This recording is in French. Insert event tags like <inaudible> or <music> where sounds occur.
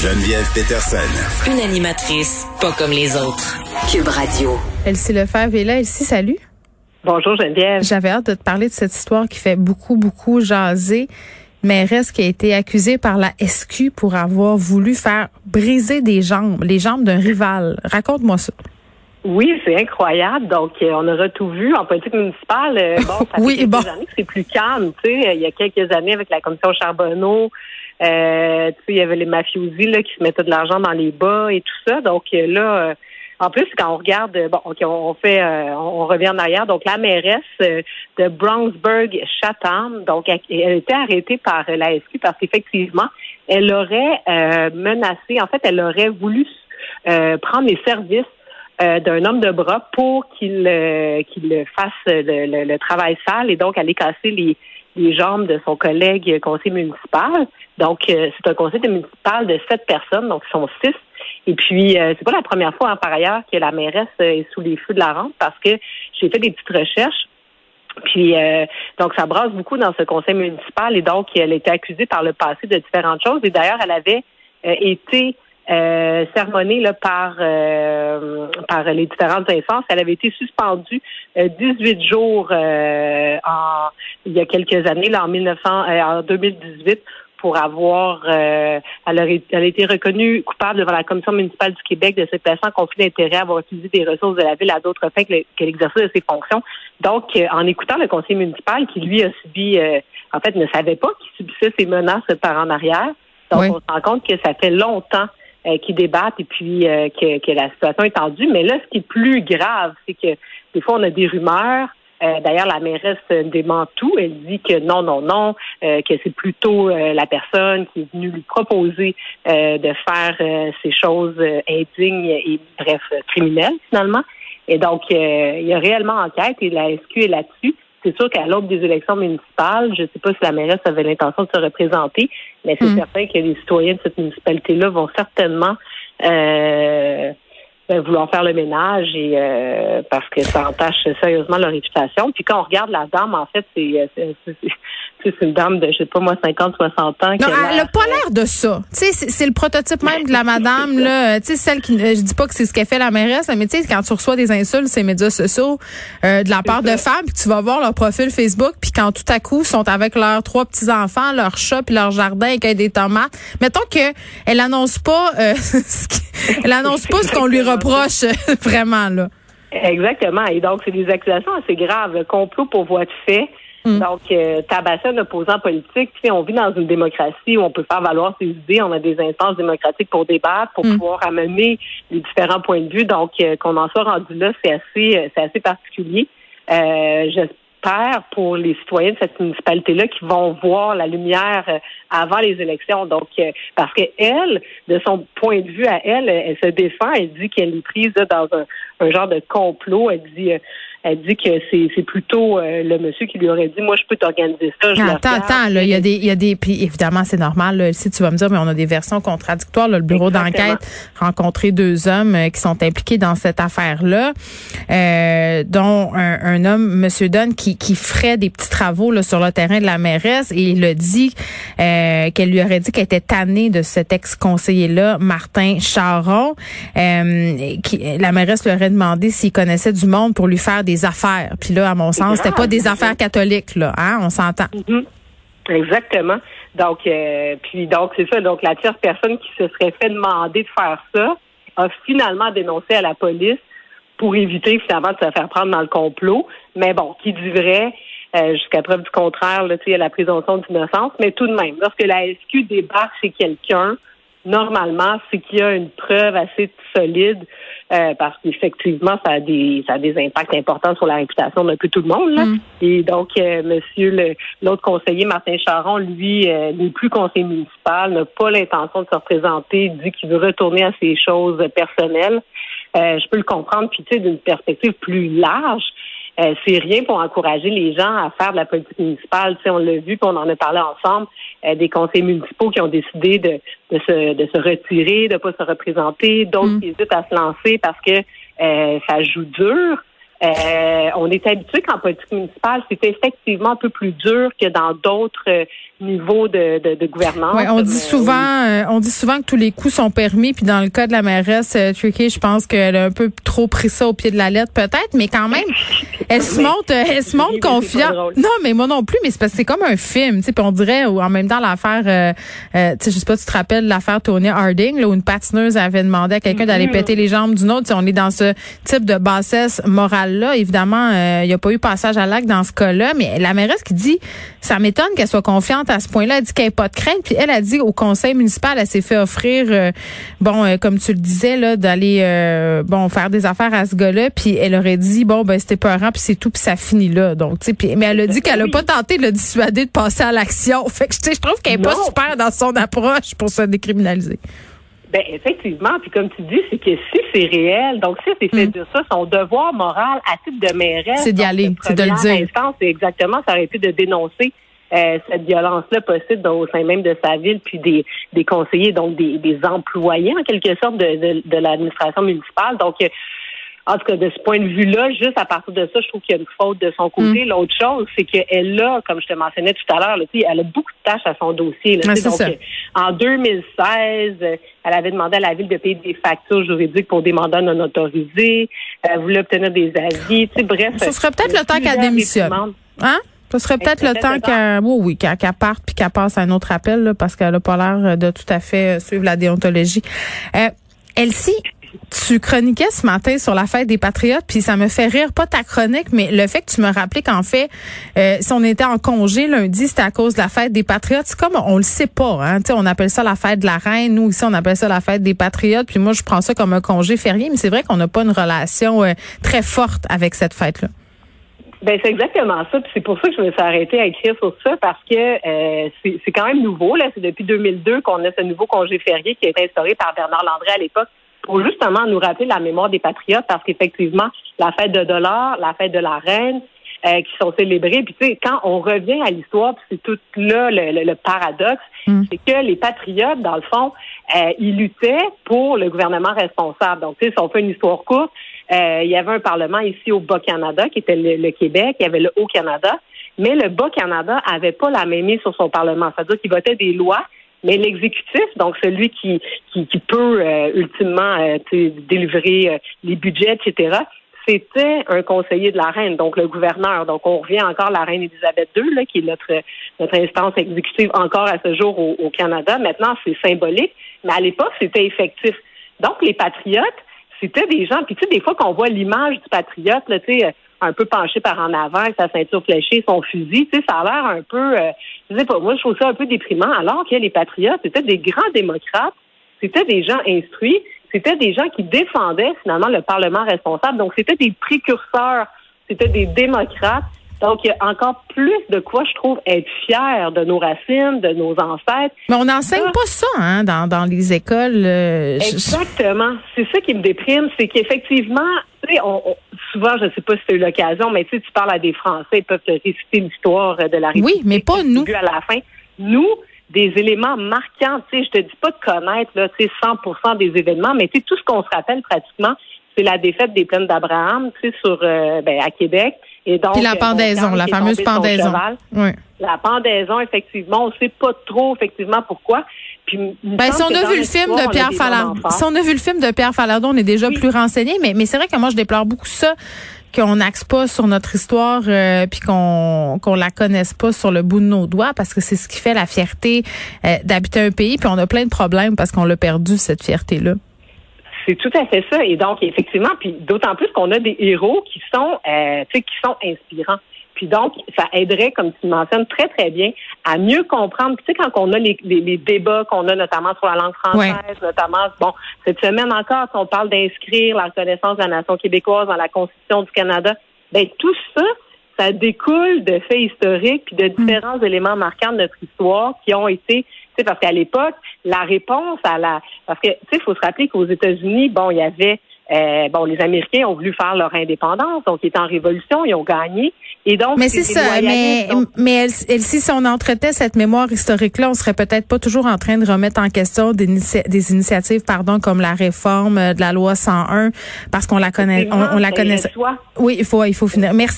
Geneviève Peterson. Une animatrice pas comme les autres. Cube Radio. Elsie Lefebvre est là. Elsie, salut. Bonjour Geneviève. J'avais hâte de te parler de cette histoire qui fait beaucoup, beaucoup jaser. Mairesse qui a été accusée par la SQ pour avoir voulu faire briser des jambes, les jambes d'un rival. Raconte-moi ça. Oui, c'est incroyable. Donc, euh, on aura tout vu en politique municipale. Euh, bon, ça <laughs> oui, fait quelques bon. années que c'est plus calme. Tu sais, il y a quelques années avec la commission Charbonneau, euh, tu sais, il y avait les mafiosi là qui se mettaient de l'argent dans les bas et tout ça. Donc euh, là, euh, en plus, quand on regarde, euh, bon, on, fait, euh, on revient en arrière. Donc, la mairesse de Bronxburg Chatham, donc, elle, été arrêtée par la SQ parce qu'effectivement, elle aurait euh, menacé, en fait, elle aurait voulu prendre les services d'un homme de bras pour qu'il qu'il fasse le, le- le travail sale et donc aller casser les, les jambes de son collègue conseiller municipal. Donc, euh, c'est un conseil municipal de sept personnes, donc ils sont six. Et puis, euh, c'est pas la première fois, hein, par ailleurs, que la mairesse euh, est sous les feux de la rampe parce que j'ai fait des petites recherches. Puis, euh, donc, ça brasse beaucoup dans ce conseil municipal et donc, elle était accusée par le passé de différentes choses. Et d'ailleurs, elle avait euh, été euh, sermonnée là, par, euh, par les différentes instances. Elle avait été suspendue euh, 18 jours euh, en, il y a quelques années, là, en, 1900, euh, en 2018 pour avoir, euh, elle, a été reconnue coupable devant la Commission municipale du Québec de se placer en conflit d'intérêt, avoir utilisé des ressources de la ville à d'autres fins que, le- que l'exercice de ses fonctions. Donc, euh, en écoutant le conseiller municipal, qui lui a subi, euh, en fait, ne savait pas qu'il subissait ces menaces par en arrière. Donc, Oui. on se rend compte que ça fait longtemps euh, qu'ils débattent et puis euh, que, la situation est tendue. Mais là, ce qui est plus grave, c'est que des fois, on a des rumeurs. Euh, D'ailleurs, la mairesse dément tout. Elle dit que non, non, non, que c'est plutôt la personne qui est venue lui proposer de faire ces choses indignes et, bref, criminelles, finalement. Et donc, il y a réellement enquête et la SQ est là-dessus. C'est sûr qu'à l'aube des élections municipales, je ne sais pas si la mairesse avait l'intention de se représenter, mais c'est Mm. certain que les citoyens de cette municipalité-là vont certainement euh, vouloir faire le ménage et euh, parce que ça entache sérieusement leur réputation. Puis quand on regarde la dame, en fait, c'est euh, une dame de, je sais pas moi, 50, 60 ans. qui Non, elle n'a pas l'air de ça. Tu sais, c'est le prototype même de la madame, là. Tu sais, celle qui, euh, je dis pas que c'est ce qu'elle fait la mairesse, mais tu sais, quand tu reçois des insultes les médias sociaux, euh, de la part de femmes, puis tu vas voir leur profil Facebook, puis quand tout à coup, ils sont avec leurs trois petits-enfants, leur chat, puis leur jardin avec des tomates. Mettons que elle annonce pas, euh, <laughs> ce qui- elle annonce pas ce qu'on lui reproche, <laughs> vraiment, là. Exactement. Et donc, c'est des accusations assez graves. Le complot pour voie de fait. Mm. Donc, euh, tabasser un opposant politique, tu sais, on vit dans une démocratie où on peut faire valoir ses idées, on a des instances démocratiques pour débattre, pour Mm. pouvoir amener les différents points de vue. Donc, euh, qu'on en soit rendu là, c'est assez, euh, c'est assez particulier. Euh, Pour les citoyens de cette municipalité-là qui vont voir la lumière euh, avant les élections. Donc, euh, parce que elle, de son point de vue à elle, elle se défend. Elle dit qu'elle est prise dans un, un genre de complot. Elle dit, euh, elle dit que c'est c'est plutôt euh, le monsieur qui lui aurait dit, moi, je peux t'organiser ça. Je Attends, attends, là, il y a des, il y a des, puis évidemment, c'est normal, là, si tu vas me dire, mais on a des versions contradictoires, là, le bureau d'enquête rencontré deux hommes euh, qui sont impliqués dans cette affaire-là, euh, dont un, un homme, Monsieur Dunn, qui, qui ferait des petits travaux, là, sur le terrain de la mairesse, et il a dit, euh, qu'elle lui aurait dit qu'elle était tannée de cet ex-conseiller-là, Martin Charon, euh, qui, la mairesse lui aurait demandé s'il connaissait du monde pour lui faire des affaires. Puis là, à mon sens, c'était pas des affaires catholiques, là, hein, on s'entend. Mhm. Exactement. Donc, euh, puis donc c'est ça. Donc, la tierce personne qui se serait fait demander de faire ça a finalement dénoncé à la police pour éviter finalement de se faire prendre dans le complot. Mais bon, qui dit vrai, euh, jusqu'à preuve du contraire, là, il y a la présomption d'innocence. Mais tout de même, lorsque la SQ débarque chez quelqu'un, normalement, c'est qu'il y a une preuve assez solide euh, parce qu'effectivement, ça a des ça a des impacts importants sur la réputation d'un peu tout le monde. Là. Mm. Et donc, euh, Monsieur le- l'autre conseiller, Martin Charon, lui, euh, n'est plus conseiller municipal, n'a pas l'intention de se représenter, dit qu'il veut retourner à ses choses personnelles. Euh, je peux le comprendre, puis tu sais, d'une perspective plus large. Euh, c'est rien pour encourager les gens à faire de la politique municipale. Tu sais, on l'a vu, puis on en a parlé ensemble, euh, des conseillers municipaux qui ont décidé de, de, se, de se retirer, de pas se représenter, d'autres Mm. qui hésitent à se lancer parce que euh, ça joue dur. Euh, on est habitué qu'en politique municipale, c'est effectivement un peu plus dur que dans d'autres euh, niveaux de, de, de gouvernance. Ouais, on dit Euh, souvent, euh, on dit souvent que tous les coups sont permis. Puis dans le cas de la mairesse Tricky, je pense qu'elle a un peu trop pris ça au pied de la lettre, peut-être. Mais quand même, elle se montre, elle se Oui, montre confiante. Non, mais moi non plus. Mais c'est parce que c'est comme un film, tu sais. Puis on dirait, ou en même temps l'affaire, tu sais, je sais pas, tu te rappelles l'affaire Tony Harding, là, où une patineuse avait demandé à quelqu'un d'aller Mhm. péter les jambes d'une autre. Tu sais, on est dans ce type de bassesse morale là. Évidemment, euh, il n'y a pas eu passage à l'acte dans ce cas-là. Mais la mairesse qui dit, ça m'étonne qu'elle soit confiante à ce point-là. Elle dit qu'elle n'a pas de crainte. Puis elle a dit au conseil municipal, elle s'est fait offrir, euh, bon, euh, comme tu le disais là, d'aller, euh, bon, faire des affaires à ce gars-là. Puis elle aurait dit, bon, ben c'était peurant, puis c'est tout, puis ça finit là. Donc, tu sais, mais elle a dit qu'elle a Oui. pas tenté de le dissuader de passer à l'action. <laughs> Fait que, tu sais, je trouve qu'elle est pas super dans son approche pour se décriminaliser. Ben effectivement, puis comme tu dis, c'est que si c'est réel, donc si c'est fait Mm. de ça, son devoir moral à titre de mairesse, C'est d'y aller, c'est de le dire. instance, c'est exactement, ça aurait été de dénoncer euh, cette violence-là possible au sein même de sa ville, puis des, des conseillers, donc des, des employés en quelque sorte de, de, de l'administration municipale. Donc euh, en tout cas, de ce point de vue-là, juste à partir de ça, je trouve qu'il y a une faute de son côté. Mm. L'autre chose, c'est qu'elle a, comme je te mentionnais tout à l'heure, elle a beaucoup de tâches à son dossier. là, Ouais, donc, ça. euh, en 2016, euh, elle avait demandé à la ville de payer des factures juridiques pour des mandats non autorisés. Elle voulait obtenir des avis. Tu sais, bref. Ça serait peut-être le temps qu'elle démissionne. Hein? Ce serait peut-être le temps le qu'elle, oui, oui, qu'elle parte puis qu'elle passe à un autre appel, là, parce qu'elle a pas l'air de tout à fait suivre la déontologie. Euh, Elsie, tu chroniquais ce matin sur la fête des patriotes, puis ça me fait rire, pas ta chronique, mais le fait que tu me rappelais qu'en fait, euh, si on était en congé lundi, c'était à cause de la fête des patriotes. C'est comme on le sait pas, hein. Tu sais, on appelle ça la fête de la reine. Nous ici, on appelle ça la fête des patriotes. Puis moi, je prends ça comme un congé férié, mais c'est vrai qu'on n'a pas une relation euh, très forte avec cette fête-là. Ben c'est exactement ça. Puis c'est pour ça que je me suis arrêtée à écrire sur ça parce que euh, c'est quand même nouveau. Là, c'est depuis 2002 qu'on a ce nouveau congé férié qui a été instauré par Bernard Landré à l'époque pour justement nous rappeler la mémoire des patriotes parce qu'effectivement la fête de dollars, la fête de la reine, euh, qui sont célébrées. Puis tu sais, quand on revient à l'histoire, puis c'est tout là le, le- le paradoxe, Mm. c'est que les patriotes, dans le fond, euh, ils luttaient pour le gouvernement responsable. Donc, tu sais, si on fait une histoire courte, euh, il y avait un parlement ici au Bas-Canada, qui était le, le Québec, il y avait le Haut-Canada, mais le Bas-Canada avait pas la même mise sur son parlement. C'est-à-dire qu'il votait des lois, mais l'exécutif, donc celui qui, qui, qui peut euh, ultimement euh, délivrer euh, les budgets, etc., c'était un conseiller de la reine, donc le gouverneur. Donc, on revient encore à la reine Élisabeth II, là, qui est notre, notre instance exécutive encore à ce jour au, au Canada. Maintenant, c'est symbolique, mais à l'époque, c'était effectif. Donc, les patriotes, c'était des gens, puis tu sais, des fois qu'on voit l'image du patriote, là, tu sais, un peu penché par en avant, avec sa ceinture fléchée, son fusil, tu sais, ça a l'air un peu, euh, je sais pas, moi, je trouve ça un peu déprimant, alors que les patriotes, c'était des grands démocrates, c'était des gens instruits, c'était des gens qui défendaient finalement le Parlement responsable. Donc, c'était des précurseurs, c'était des démocrates. Donc, il y a encore plus de quoi, je trouve, être fier de nos racines, de nos ancêtres. Mais on n'enseigne pas ça hein, dans, dans les écoles. euh, je- Exactement. C'est ça qui me déprime, c'est qu'effectivement, tu sais, on, on- souvent, je ne sais pas si tu as eu l'occasion, mais tu sais, tu parles à des Français, ils peuvent te réciter l'histoire de la République. Oui, mais pas nous. à la fin. Nous, des éléments marquants, tu sais, je te dis pas de connaître, là, tu sais, 100 des événements, mais tu sais, tout ce qu'on se rappelle pratiquement, c'est la défaite des plaines d'Abraham, tu sais, sur, euh, ben, à Québec. Et donc, Puis la euh, pendaison, la fameuse pendaison. cheval. Oui. La pendaison, effectivement, on sait pas trop, effectivement, pourquoi. Puis, Ben, si on a vu le film de Pierre Falardeau, si on a vu le film de Pierre Falardeau, on est déjà Oui. plus renseigné. Mais, mais c'est vrai que moi, je déplore beaucoup ça, qu'on n'axe pas sur notre histoire, euh, puis qu'on qu'on la connaisse pas sur le bout de nos doigts, parce que c'est ce qui fait la fierté euh, d'habiter un pays. Puis on a plein de problèmes parce qu'on l'a perdu cette fierté-là. C'est tout à fait ça. Et donc, effectivement, puis d'autant plus qu'on a des héros qui sont, euh, tu sais, qui sont inspirants. Puis donc, ça aiderait, comme tu mentionnes très, très bien, à mieux comprendre. Puis tu sais, quand on a les, les, les débats qu'on a notamment sur la langue française, notamment, bon, cette semaine encore, si on parle d'inscrire la reconnaissance de la nation québécoise dans la Constitution du Canada, ben tout ça, ça découle de faits historiques puis de différents éléments marquants de notre histoire qui ont été, tu sais, parce qu'à l'époque, la réponse à la, parce que, tu sais, il faut se rappeler qu'aux États-Unis, bon, il y avait Euh, bon, les Américains ont voulu faire leur indépendance, donc ils étaient en révolution, ils ont gagné. Et donc, mais c'est ça. Mais, mais elle, si on entretait cette mémoire historique-là, on serait peut-être pas toujours en train de remettre en question des, des initiatives, pardon, comme la réforme de la loi 101, parce qu'on la connaît, on, la connaît. Oui, il faut, il faut finir. Merci.